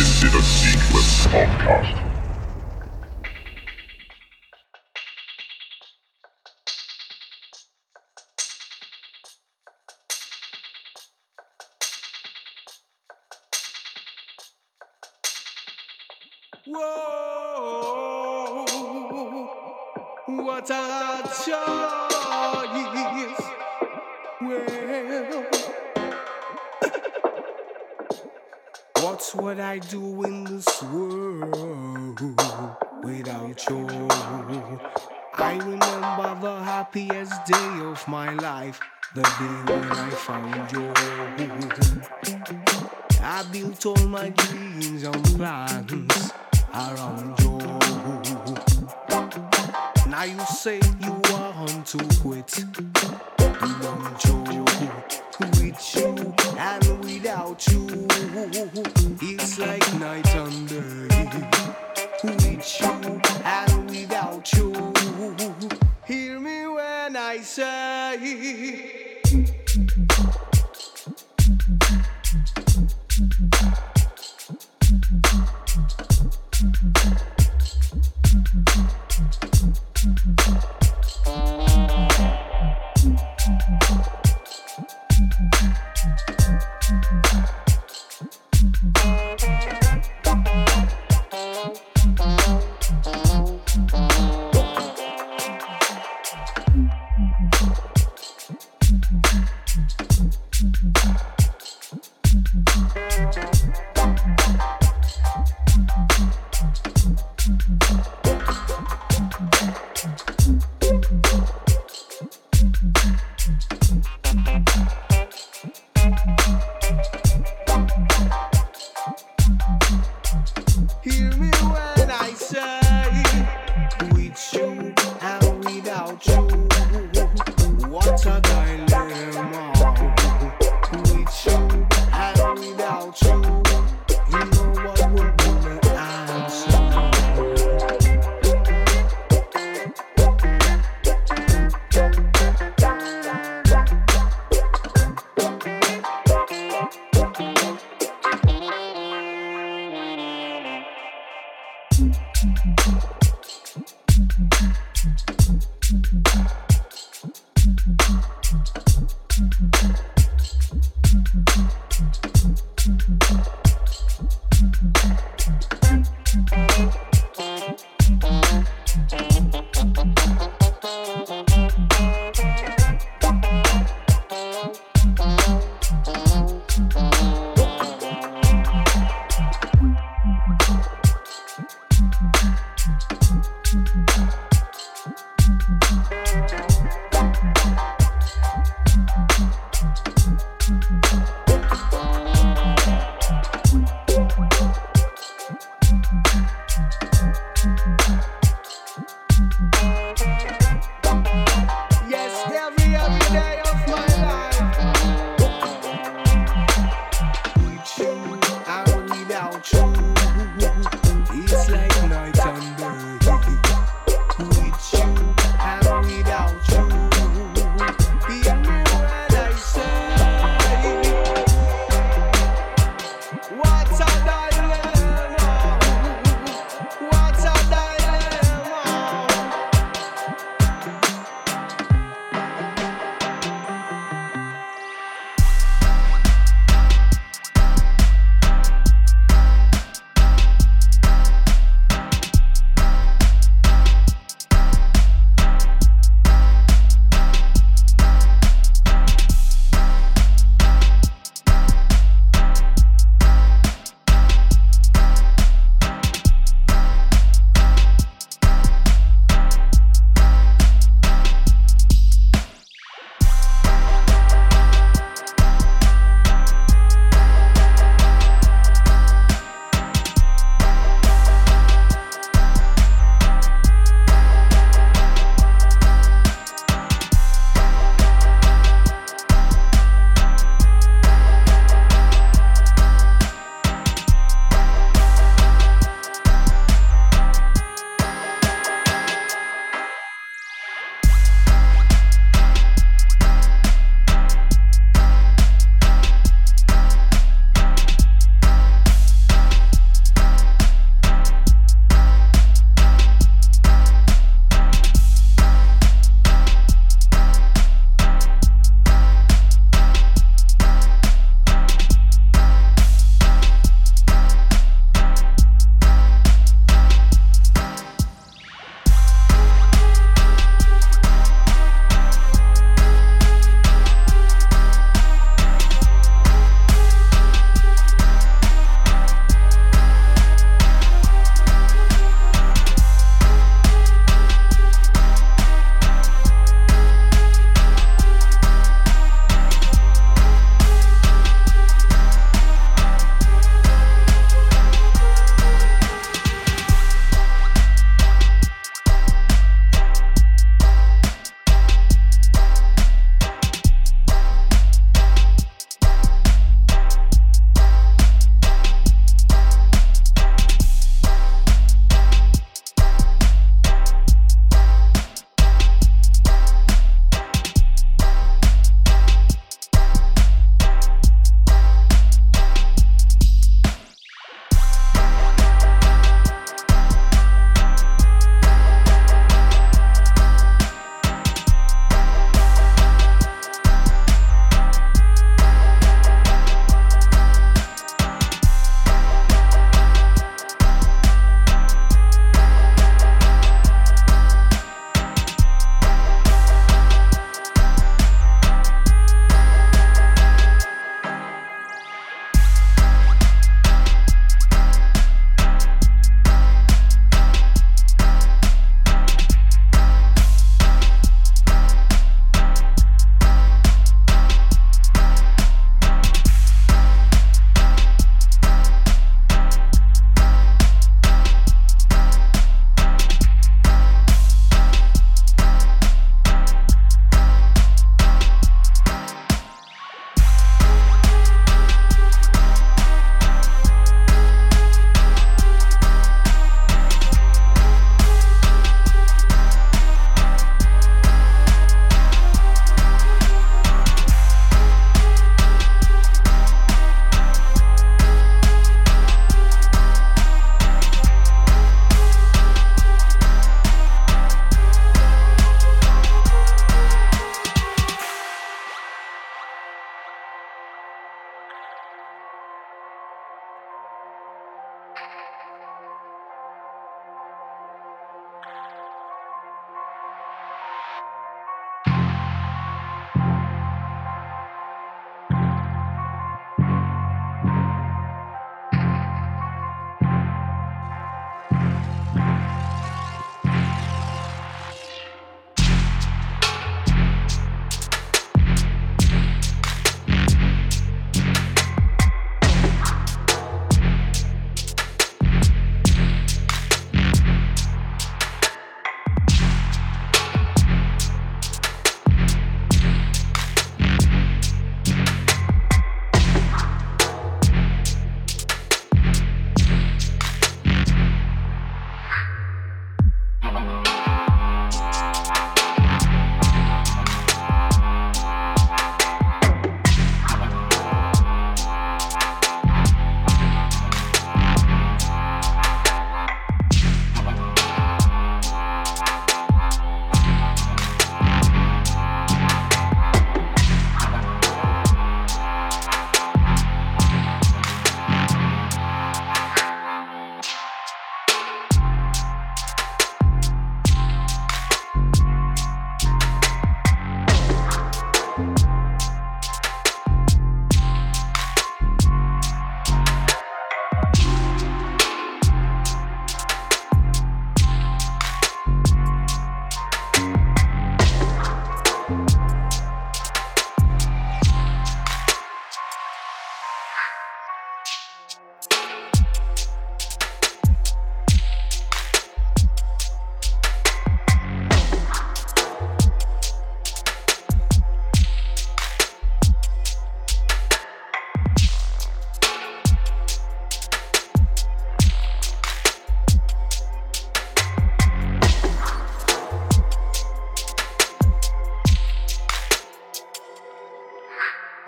This is a Sequence Podcast.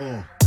Uh.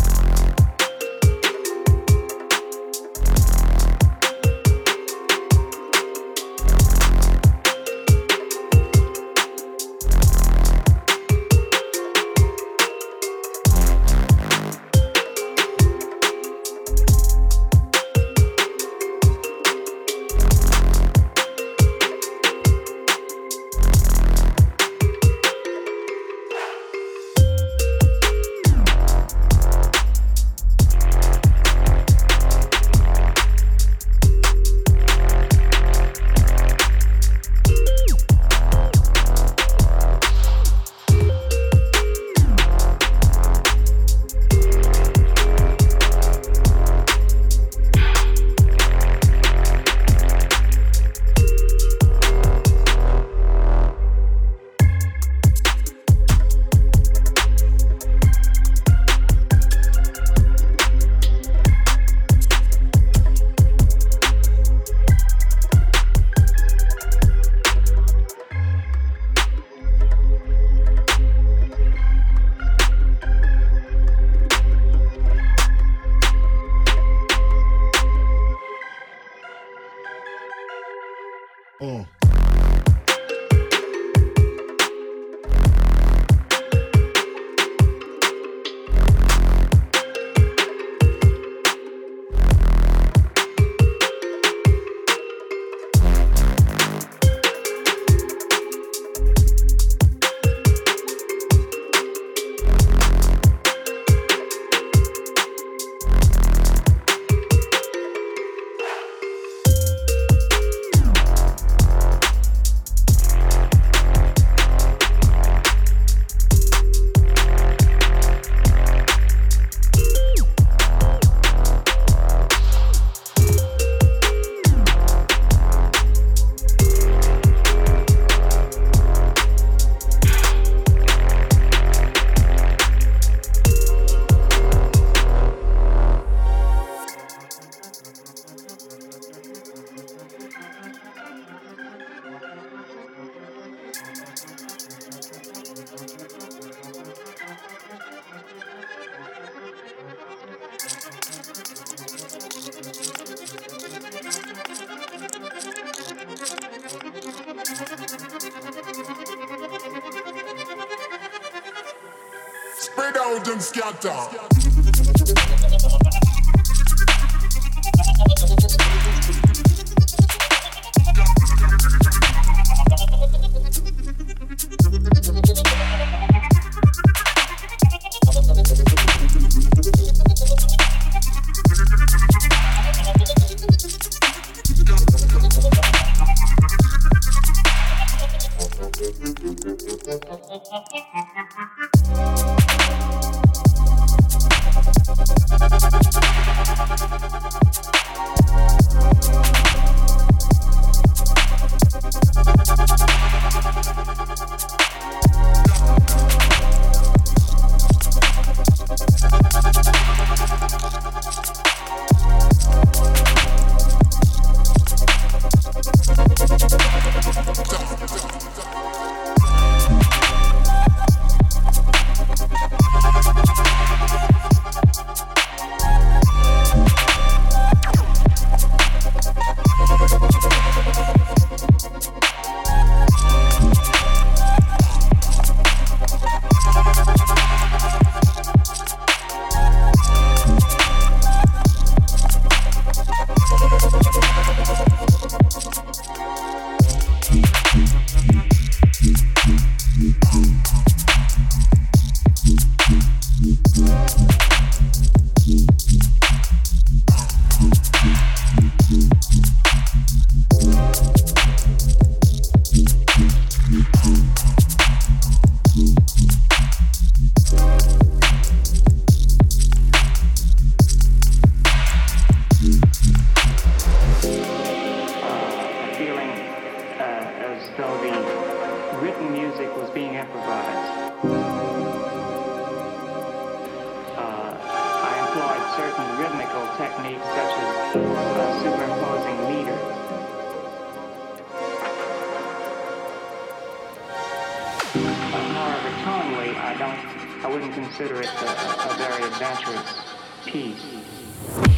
Thank you.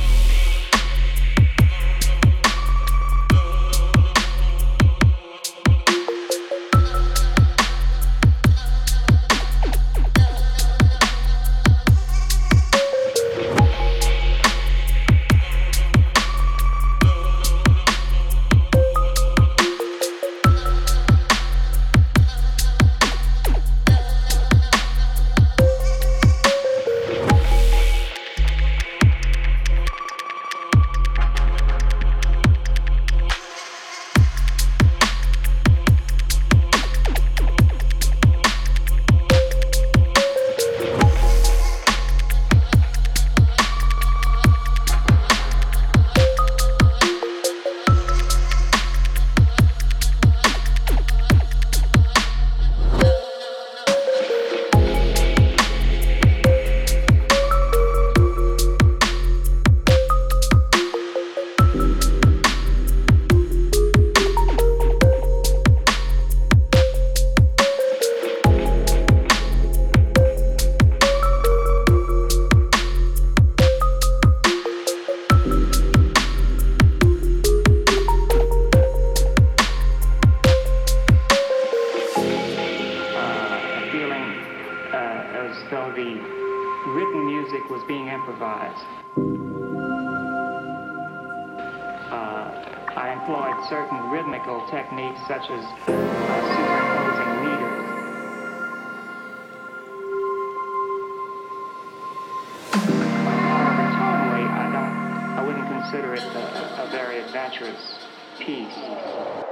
A very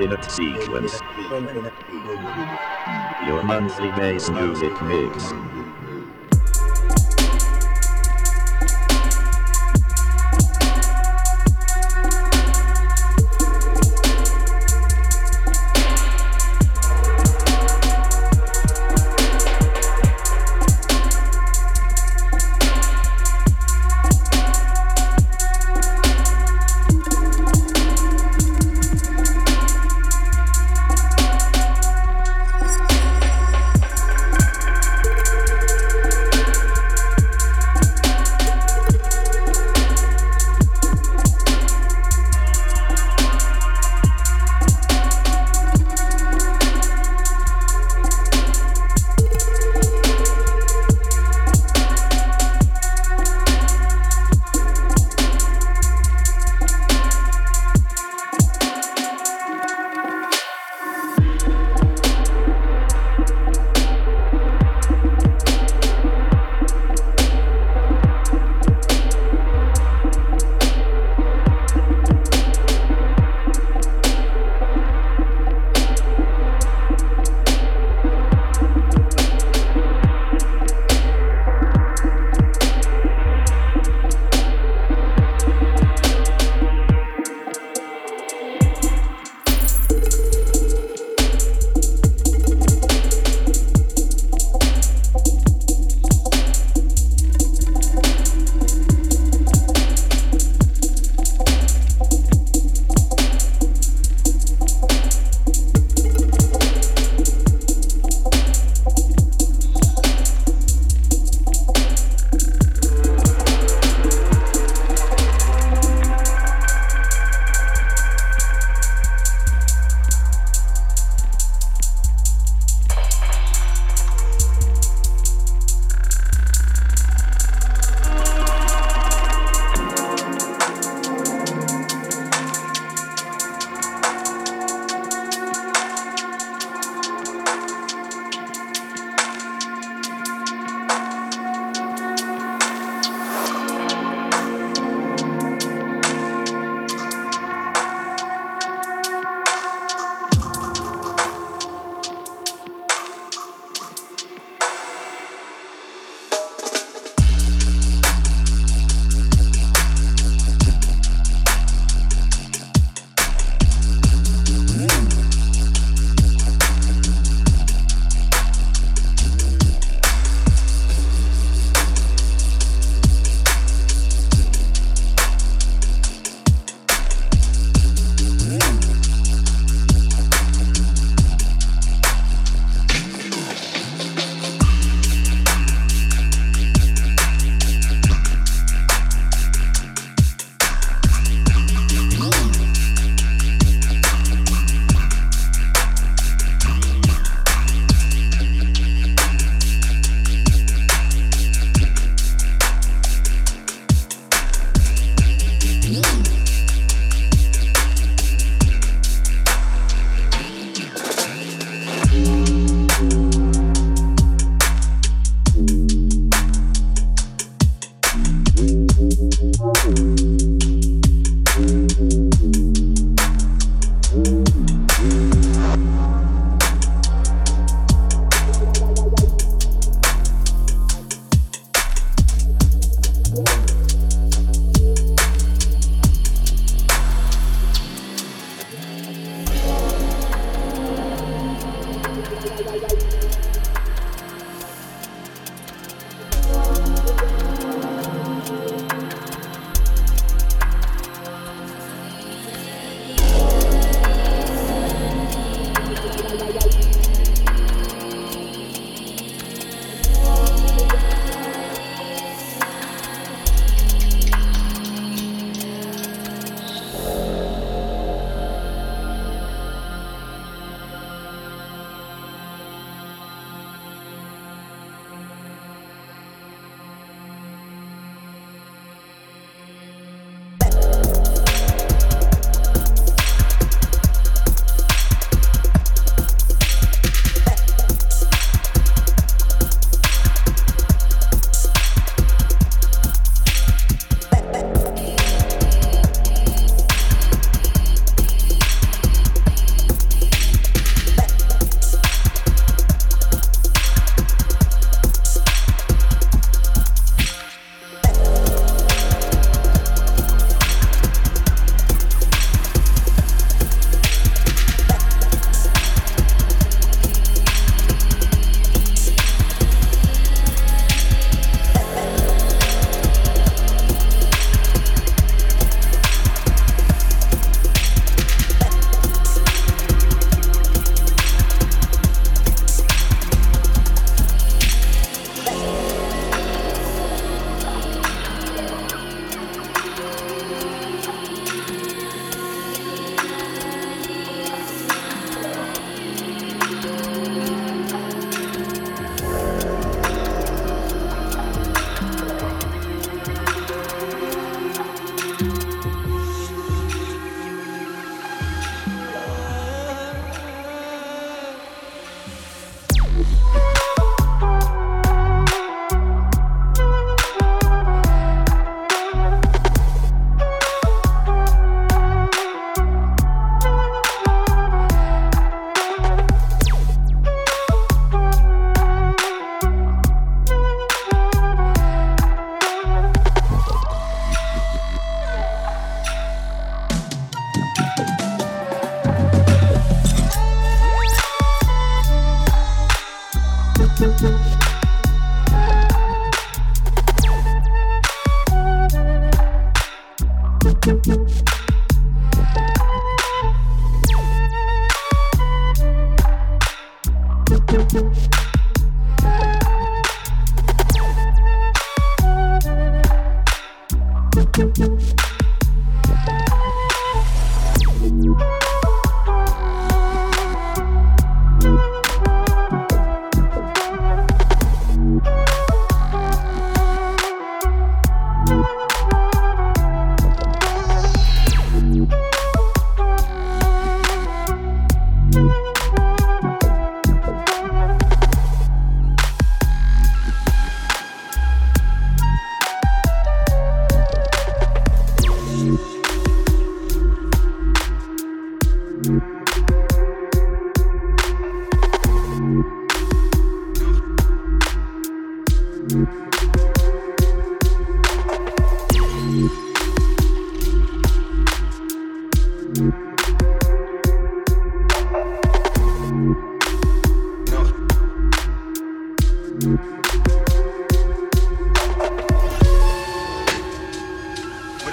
Infinite Sequence. Your monthly bass music mix.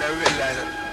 Community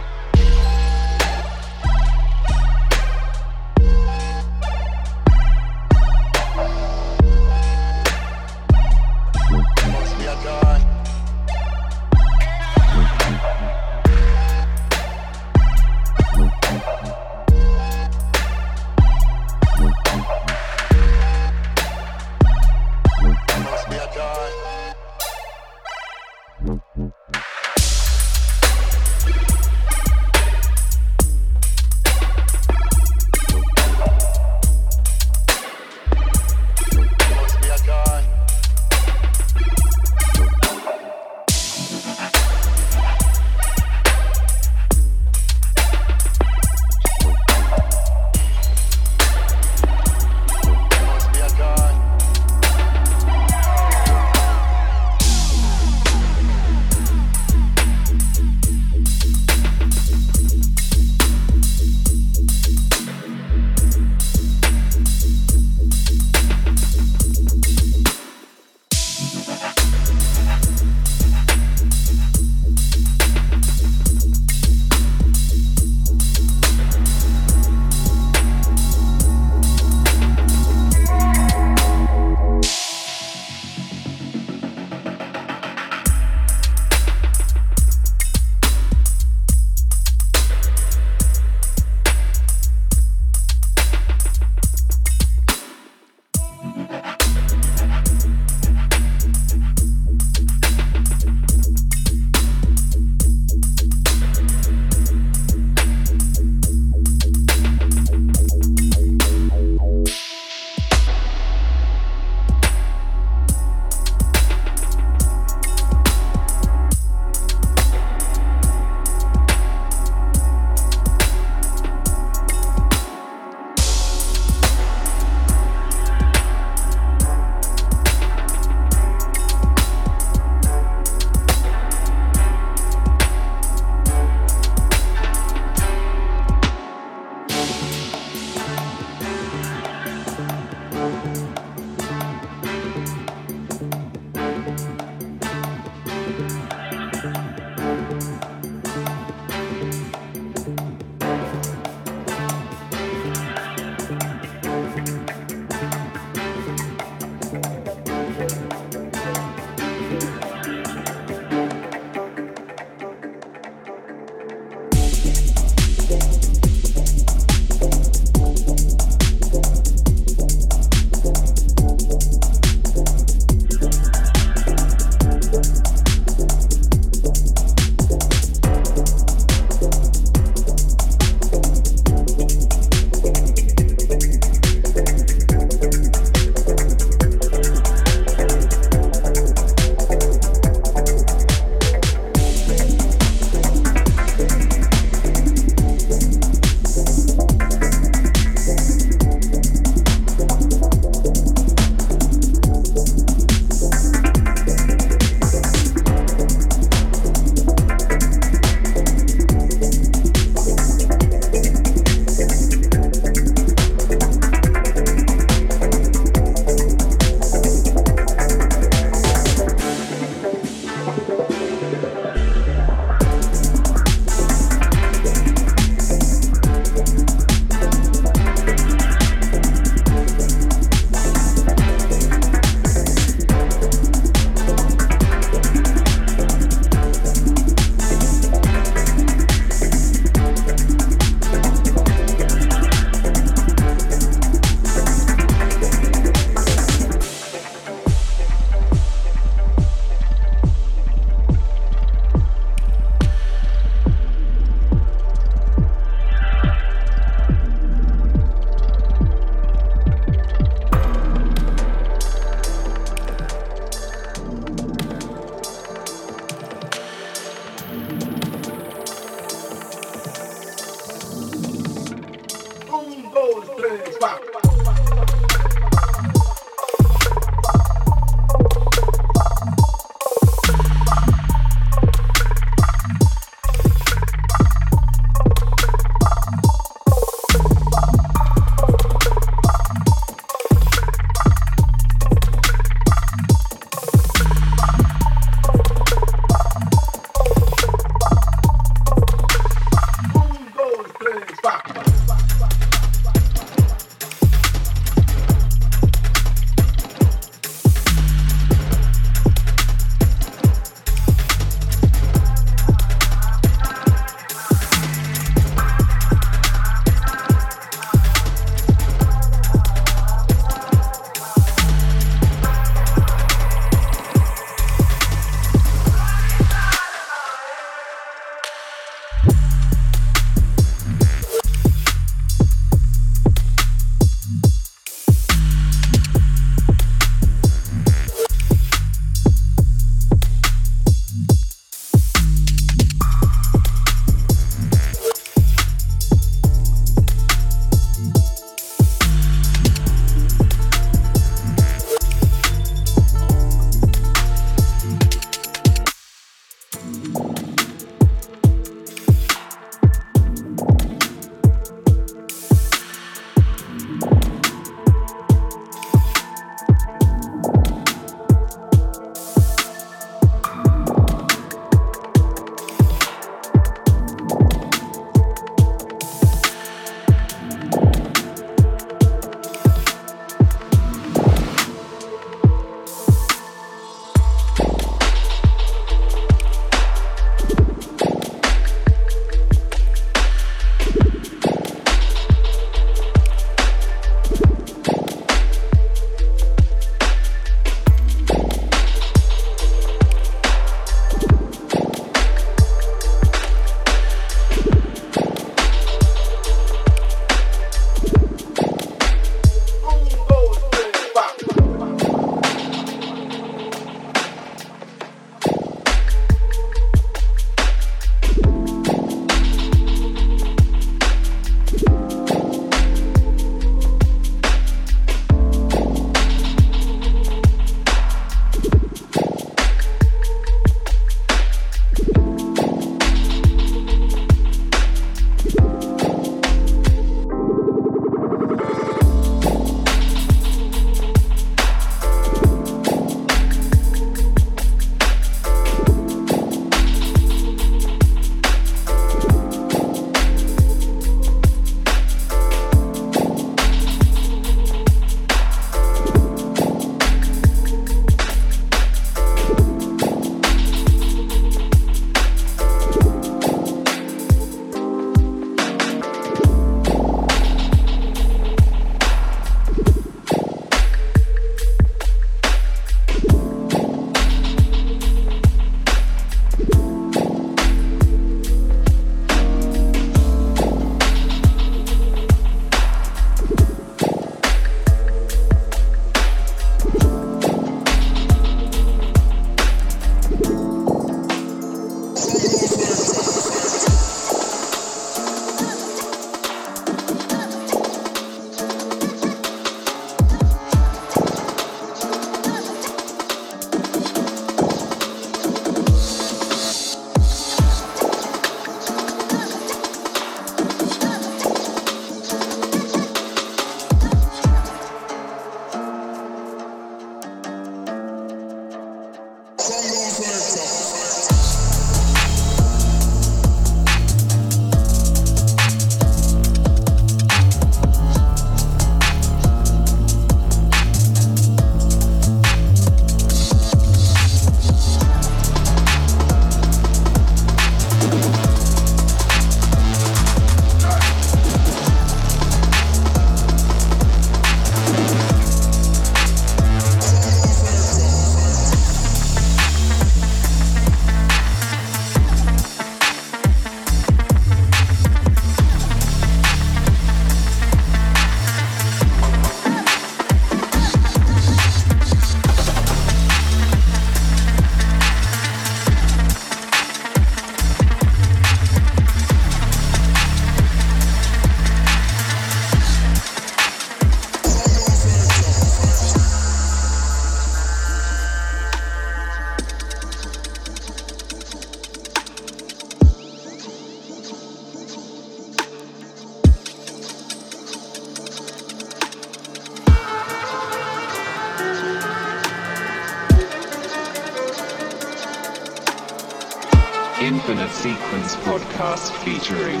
podcast featuring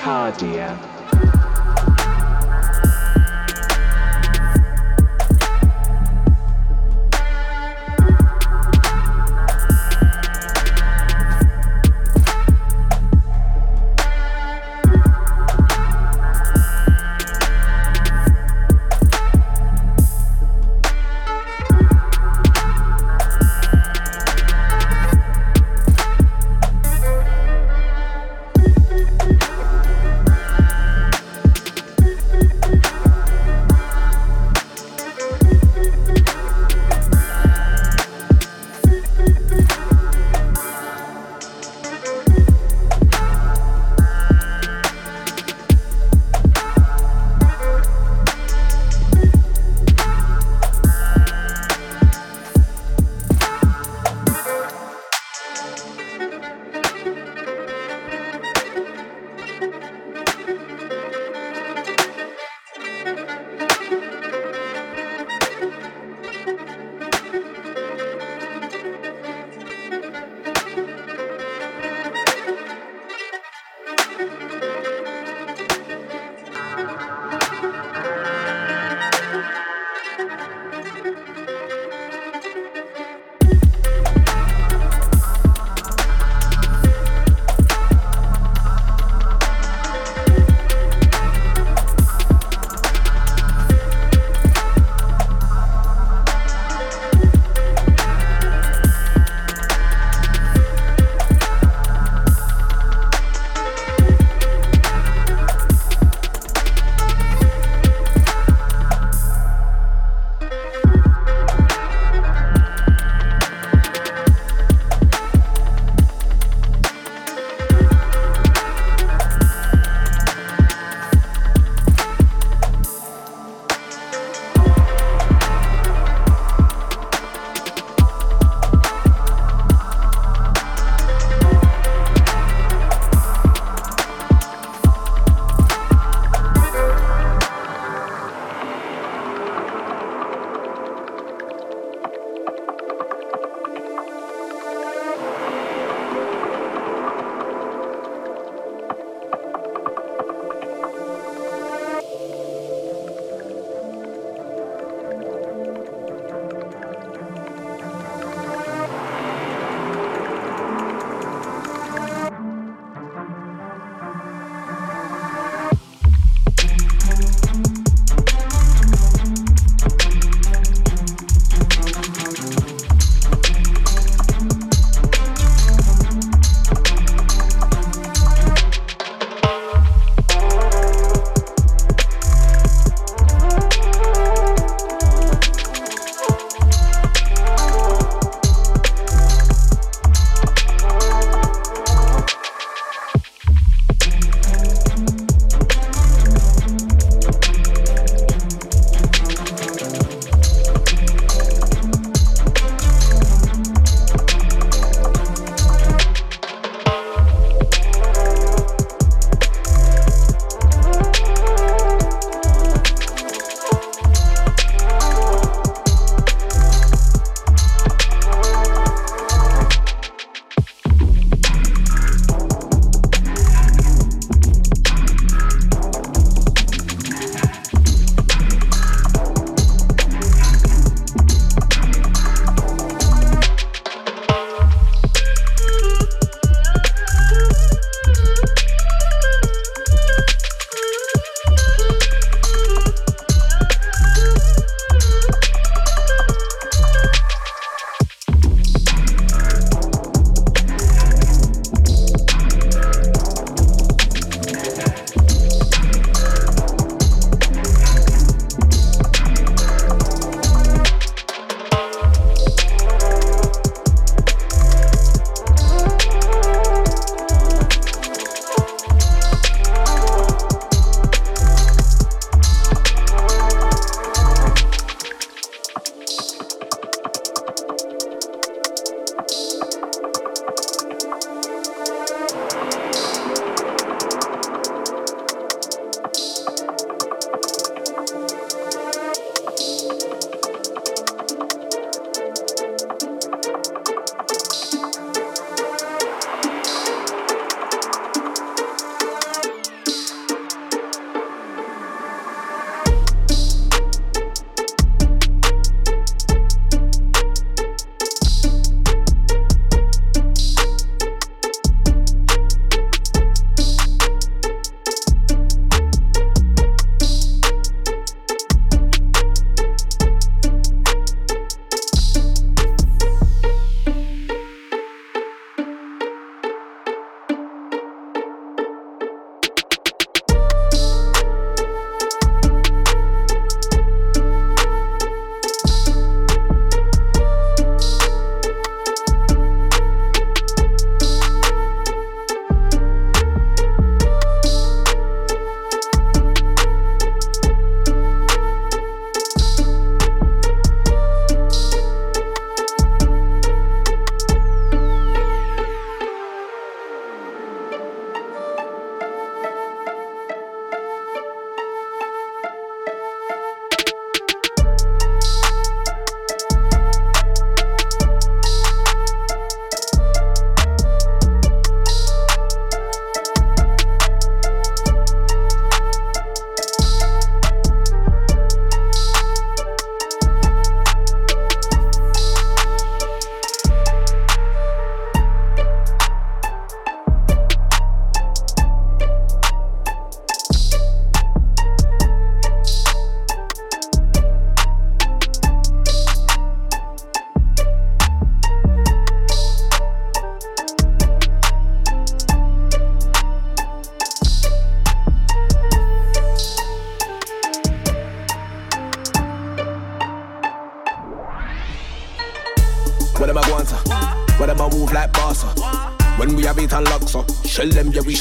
Cardia.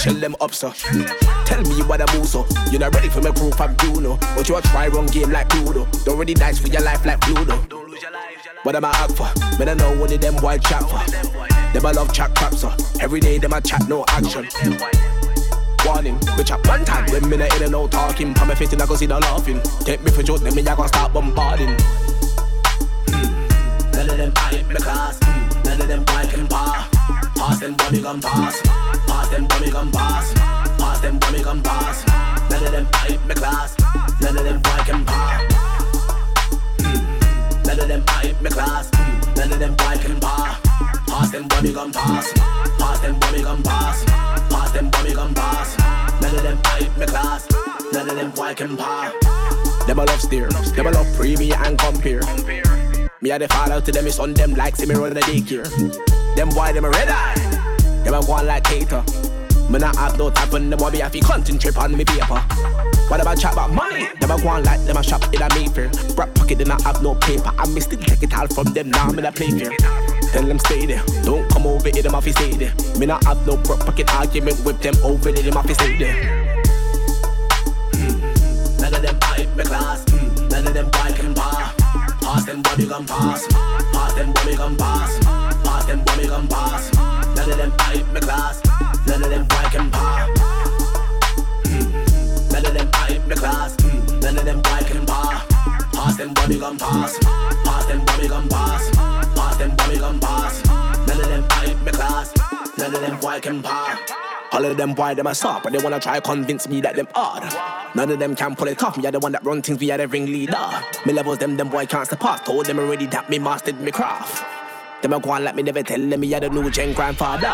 Shell them up, sir. Tell me what I move, so you're not ready for my proof, I'm Bruno. But you a try run game like Pluto. Don't really nice for your life like Pluto. Don't lose your life. What am I act for? Man, I know one of them boy chat for. Them I love chat crap, so every day them I chat no action. Warning, we chat one time when me not in and out talking. Put my face in, I go see the laughing. Take me for joke, then me I gonna start bombarding. Hmm. None of them hype me class. None of them boy can pass. Pass them dummy gun pass. Pass them dummy gun pass. Pass them dummy gun pass. None of them hype me class. None of them boy can pass. None of them hype me class. None of them boy can pass. Pass them dummy gun pass. Pass them dummy gun pass. Pass them dummy gun pass. None of them hype me class. None of them boy can pass. Them a love steer. Them a love premium and compare. Me a the father to them, it's on them like see me run the daycare. Them boy, them a red eye. Them a go on like cater. Me not have no time for them boy, me to concentrate on me paper. What about chat about money? Them a go on like them a shop in a Mayfair. Brock pocket, they I have no paper. I me still take it all from them now, me not play fair. Tell them stay there, don't come over here, them have to stay there. Me not have no broke pocket argument with them over there, them have to stay there. Hmm. None of them hype me class, hmm. none of them boy can bar. Pass them body gun pass, pass them body gun pass, pass them body gun pass. None of them hype me class, none of them boy can bar. Hmm. None of them hype me class, hmm. none of them boy can bar. Pass them body gun pass, pass them body gun pass, pass them body gun pass. None of them hype me class, none of them boy can bar. All of them boy them a soft, but they wanna try convince me that them hard. None of them can pull it off. Me are the one that run things. We are the ringleader. Me levels them, them boy can't surpass. Told them already that me mastered me craft. Them a go on like me never tell them me are the new gen grandfather.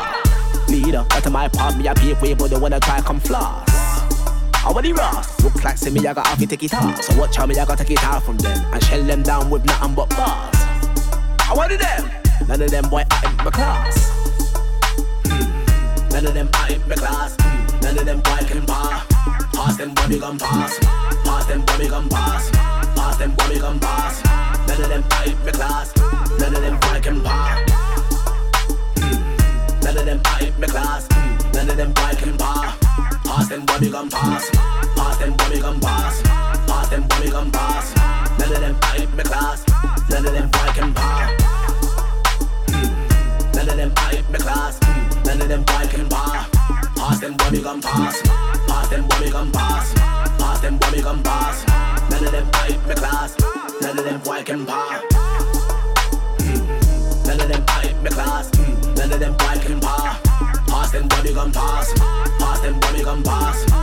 Leader, that's my part. Me a pay way, but they wanna try come floss. I want the Ross. Look like see me, I got off to take it off. So watch how me, I got take it off from them and shell them down with nothing but bars. I wanted them. None of them boy are in my class. Hmm. None of them are in my class. Hmm. None of them boy can bar. Pass them body gun pass. Pass them body gun pass. Pass them body gun pass. None of them in my class. None of them boy can bar. Hmm. None of them in my class. None of them boy can bar. Pass them body gun pass. Pass them body gun pass. Pass them body gun pass. None of them in my class. Them